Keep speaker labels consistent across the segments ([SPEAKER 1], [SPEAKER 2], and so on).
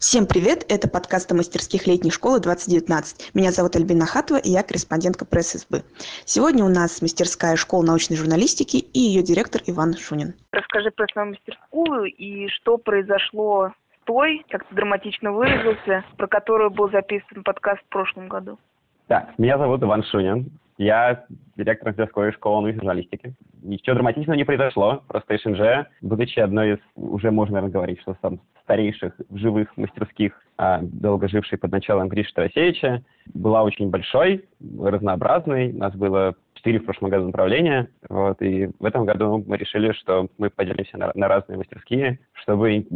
[SPEAKER 1] Всем привет! Это подкаст о мастерских летней школы 2019. Меня зовут Альбина Хатова, и я корреспондентка пресс-СБ. Сегодня у нас мастерская школа научной журналистики и ее директор Иван Шунин.
[SPEAKER 2] Расскажи про свою мастерскую и что произошло с той, как ты драматично выразился, про которую был записан подкаст в прошлом году.
[SPEAKER 3] Так, меня зовут Иван Шунин. Я директор мастерской школы научной журналистики. Ничего драматичного не произошло. Просто СНЖ, будучи одной из, уже можно, наверное, говорить, что там старейших живых мастерских, а, долго жившей под началом Гриши Тарасевича, была очень большой, разнообразной. У нас было четыре в прошлом году направления. Вот, и в этом году мы решили, что мы поделимся на, на разные мастерские, чтобы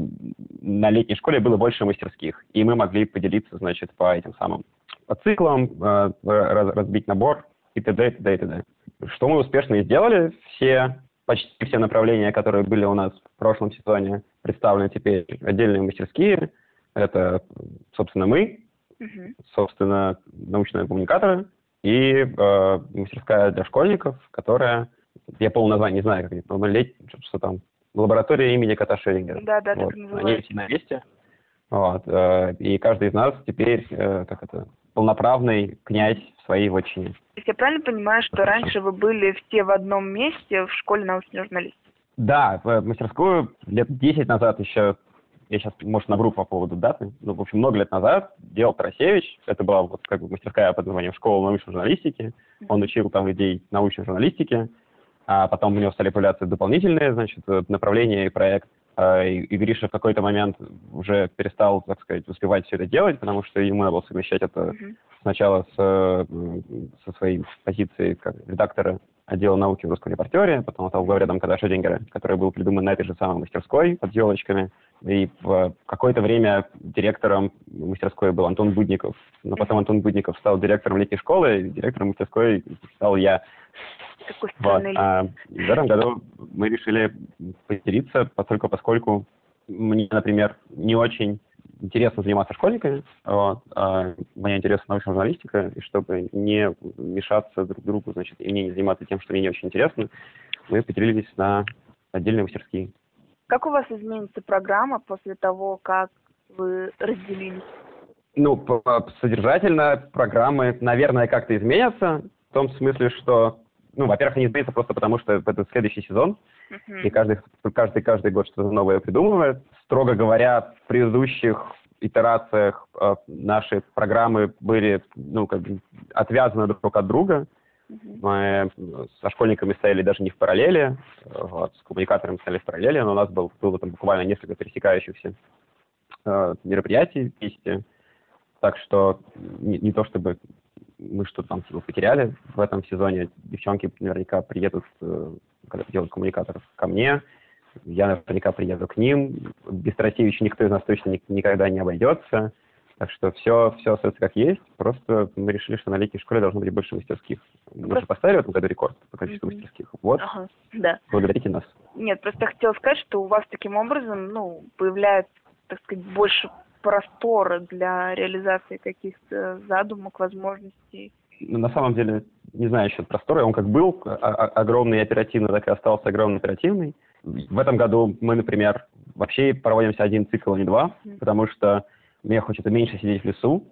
[SPEAKER 3] на летней школе было больше мастерских. И мы могли поделиться, значит, по этим самым по циклам, э, раз, разбить набор и т.д. и т.д. и т.д. Что мы успешно и сделали. Все почти все направления, которые были у нас в прошлом сезоне, представлены теперь отдельные мастерские. Это, собственно, мы, собственно, научные коммуникаторы и э, мастерская для школьников, которая, я полное название не знаю, как они, но лет, что там, лаборатория имени Кота Шерингера.
[SPEAKER 2] Да, да,
[SPEAKER 3] вот.
[SPEAKER 2] так называется.
[SPEAKER 3] Они все на месте. Вот, э, и каждый из нас теперь, э, как это, полноправный князь в своей вотчине. То
[SPEAKER 2] есть я правильно понимаю, что раньше вы были все в одном месте в школе научной журналистики?
[SPEAKER 3] Да, в мастерскую лет 10 назад еще, я сейчас, может, набру по поводу даты, ну, в общем, много лет назад делал Тарасевич, это была вот как бы мастерская под названием «Школа научной журналистики», он учил там людей научной журналистики, а потом у него стали появляться дополнительные, значит, направления и проект. А, и, и Гриша в какой-то момент уже перестал, так сказать, успевать все это делать, потому что ему надо было совмещать это mm-hmm. сначала с, со своей позиции как редактора отдела науки в «Русском репортере», потом стал главредом Када Шедингера, который был придуман на этой же самой мастерской под елочками. И в какое-то время директором мастерской был Антон Будников. Но потом Антон Будников стал директором летней школы, и директором мастерской стал я.
[SPEAKER 2] Какой вот.
[SPEAKER 3] а в этом году мы решили поделиться, поскольку, поскольку мне, например, не очень интересно заниматься школьниками, вот, а мне интересна научная журналистика, и чтобы не мешаться друг другу, значит, и мне не заниматься тем, что мне не очень интересно, мы поделились на отдельные мастерские.
[SPEAKER 2] Как у вас изменится программа после того, как вы разделились?
[SPEAKER 3] Ну, содержательно программы, наверное, как-то изменятся, в том смысле, что ну, во-первых, они изменятся просто потому, что это следующий сезон, uh-huh. и каждый, каждый, каждый год что-то новое придумывает. Строго говоря, в предыдущих итерациях э, наши программы были, ну, как бы отвязаны друг от друга. Uh-huh. Мы со школьниками стояли даже не в параллели, вот, с коммуникаторами стояли в параллели, но у нас был, было там буквально несколько пересекающихся э, мероприятий вместе. Так что не, не то чтобы мы что-то там типа, потеряли в этом сезоне. Девчонки наверняка приедут, э, когда делают коммуникаторов, ко мне. Я наверняка приеду к ним. Без Тарасевича никто из нас точно ни, никогда не обойдется. Так что все, все остается как есть. Просто мы решили, что на летней школе должно быть больше мастерских. Мы просто... же поставили в этом году рекорд по количеству mm-hmm. мастерских. Вот. Ага,
[SPEAKER 2] да.
[SPEAKER 3] Благодарите нас.
[SPEAKER 2] Нет, просто хотела сказать, что у вас таким образом, ну, появляется, так сказать, больше простора для реализации каких-то задумок, возможностей?
[SPEAKER 3] Ну, на самом деле, не знаю еще простора, он как был а, а, огромный и оперативный, так и остался огромный оперативный. В этом году мы, например, вообще проводимся один цикл, а не два, mm-hmm. потому что мне хочется меньше сидеть в лесу,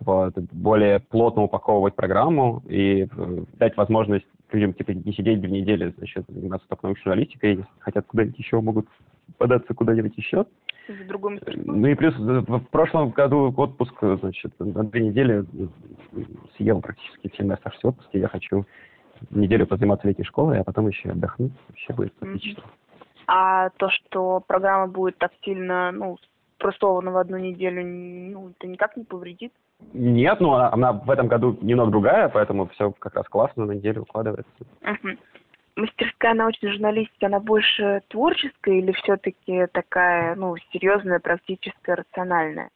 [SPEAKER 3] вот, более плотно упаковывать программу и э, дать возможность людям типа не сидеть две недели, значит, заниматься только научной журналистикой, если хотят куда-нибудь еще, могут податься куда-нибудь еще
[SPEAKER 2] в другом
[SPEAKER 3] Ну и плюс э, в прошлом году отпуск, значит, на две недели э, съел практически все мои оставшиеся отпуски. Я хочу неделю позаниматься летней школой, а потом еще отдохнуть. Вообще будет отлично.
[SPEAKER 2] А то, что программа будет так сильно, ну, спростована в одну неделю, ну, это никак не повредит?
[SPEAKER 3] Нет, ну, она, она в этом году немного другая, поэтому все как раз классно на неделю укладывается.
[SPEAKER 2] Uh-huh мастерская научной журналистики, она больше творческая или все-таки такая, ну, серьезная, практическая, рациональная?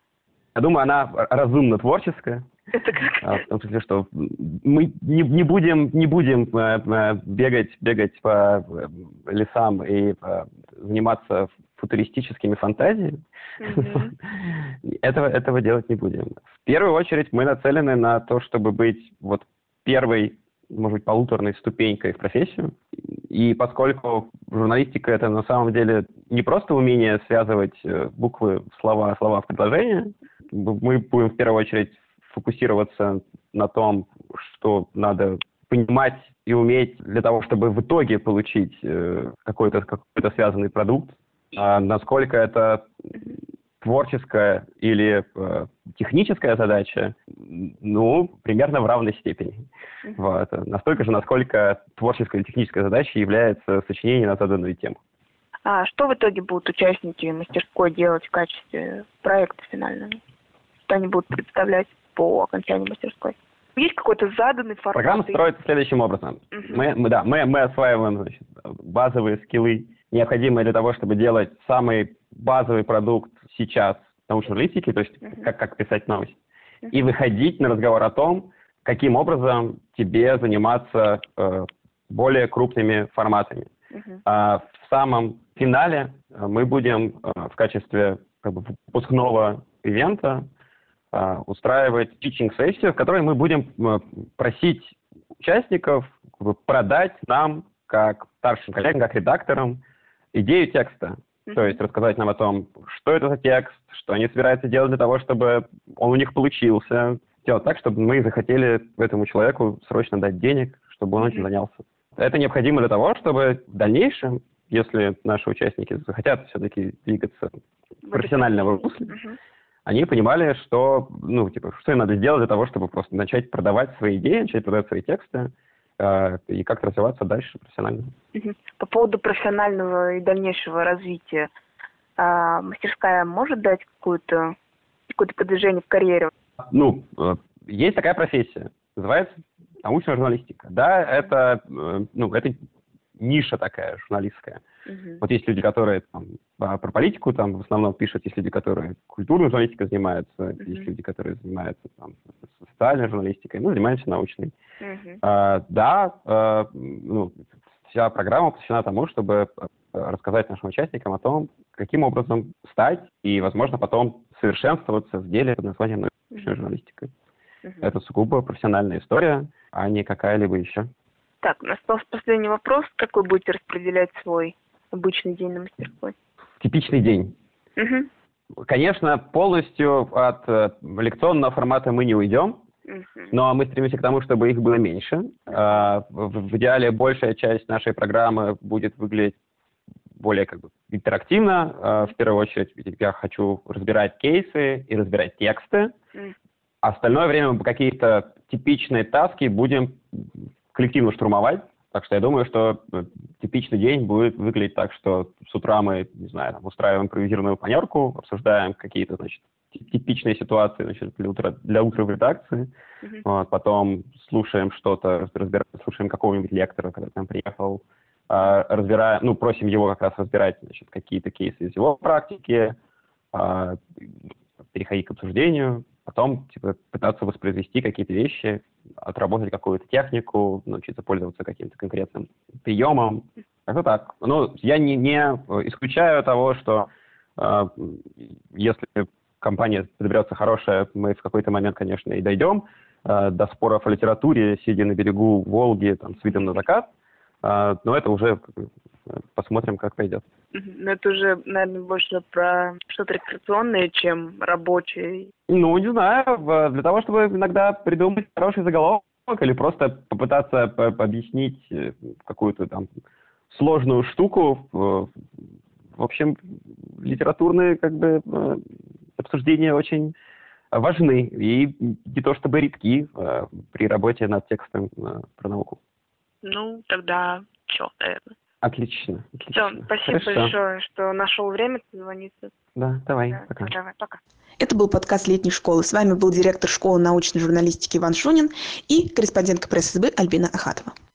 [SPEAKER 3] Я думаю, она разумно творческая.
[SPEAKER 2] Это как? А,
[SPEAKER 3] в том смысле, что мы не, не будем, не будем э, э, бегать, бегать по э, лесам и заниматься футуристическими фантазиями. Mm-hmm. этого, этого делать не будем. В первую очередь мы нацелены на то, чтобы быть вот первой может быть, полуторной ступенькой в профессию. И поскольку журналистика это на самом деле не просто умение связывать э, буквы, слова, слова в предложение, мы будем в первую очередь фокусироваться на том, что надо понимать и уметь для того, чтобы в итоге получить э, какой-то какой связанный продукт. А насколько это творческая или э, техническая задача, ну, примерно в равной степени. Вот. Настолько же, насколько творческая или техническая задача является сочинение на заданную тему.
[SPEAKER 2] А что в итоге будут участники мастерской делать в качестве проекта финального? Что они будут представлять по окончании мастерской? Есть какой-то заданный формат?
[SPEAKER 3] Программа строится следующим образом. Uh-huh. Мы, мы, да, мы, мы осваиваем значит, базовые скиллы, необходимые для того, чтобы делать самый базовый продукт сейчас научной журналистики, то есть uh-huh. как, как писать новость, uh-huh. и выходить на разговор о том, каким образом тебе заниматься э, более крупными форматами. Uh-huh. А в самом финале э, мы будем э, в качестве как бы, выпускного ивента э, устраивать питчинг-сессию, в которой мы будем э, просить участников как бы, продать нам, как старшим коллегам, как редакторам, идею текста. То есть рассказать нам о том, что это за текст, что они собираются делать для того, чтобы он у них получился. Сделать так, чтобы мы захотели этому человеку срочно дать денег, чтобы он этим занялся. Это необходимо для того, чтобы в дальнейшем, если наши участники захотят все-таки двигаться в профессиональном русле, они понимали, что, ну, типа, что им надо сделать для того, чтобы просто начать продавать свои идеи, начать продавать свои тексты, э, и как развиваться дальше профессионально.
[SPEAKER 2] По поводу профессионального и дальнейшего развития, э, мастерская может дать какое-то какое-то продвижение в карьере?
[SPEAKER 3] Ну, э, есть такая профессия, называется научная журналистика. Да, это, э, ну, это ниша такая журналистская. Uh-huh. Вот есть люди, которые там, про политику там в основном пишут, есть люди, которые культурной журналистикой занимаются, uh-huh. есть люди, которые занимаются там, социальной журналистикой, ну, занимаемся научной. Uh-huh. А, да, а, ну, вся программа посвящена тому, чтобы рассказать нашим участникам о том, каким образом стать и, возможно, потом совершенствоваться в деле под названием научная журналистика. Uh-huh. Это сугубо профессиональная история, а не какая-либо еще.
[SPEAKER 2] Так, остался последний вопрос. Как вы будете распределять свой обычный день на мастерской?
[SPEAKER 3] Типичный день. Угу. Конечно, полностью от э, лекционного формата мы не уйдем, угу. но мы стремимся к тому, чтобы их было меньше. В, в идеале большая часть нашей программы будет выглядеть более как бы интерактивно. Э, в первую очередь я хочу разбирать кейсы и разбирать тексты. Mm. Остальное время мы какие-то типичные таски будем коллективно штурмовать. Так что я думаю, что э, типичный день будет выглядеть так, что с утра мы, не знаю, там, устраиваем импровизированную планерку, обсуждаем какие-то, значит, типичные ситуации значит, для, утра, для утра в редакции. Mm-hmm. Вот, потом слушаем что-то, разбираем, слушаем какого-нибудь лектора, когда к нам приехал, разбираем, ну, просим его как раз разбирать значит, какие-то кейсы из его практики, э, переходить к обсуждению, потом типа, пытаться воспроизвести какие-то вещи, отработать какую-то технику, научиться пользоваться каким-то конкретным приемом. Как-то так. Ну, я не, не исключаю того, что э, если компания подберется хорошая, мы в какой-то момент, конечно, и дойдем э, до споров о литературе, сидя на берегу Волги там, с видом на закат, но это уже посмотрим, как пойдет.
[SPEAKER 2] Но это уже, наверное, больше про что-то рекреационное, чем рабочее.
[SPEAKER 3] Ну, не знаю, для того, чтобы иногда придумать хороший заголовок или просто попытаться объяснить э, какую-то там сложную штуку. В общем, литературные как бы э, обсуждения очень важны и не то чтобы редки э, при работе над текстом про науку.
[SPEAKER 2] Ну, тогда все, наверное.
[SPEAKER 3] Отлично.
[SPEAKER 2] отлично. Все, спасибо Хорошо. большое, что нашел время позвониться.
[SPEAKER 3] Да, давай, да, пока.
[SPEAKER 2] Давай, пока.
[SPEAKER 1] Это был подкаст летней школы. С вами был директор школы научной журналистики Иван Шунин и корреспондентка пресс-СБ Альбина Ахатова.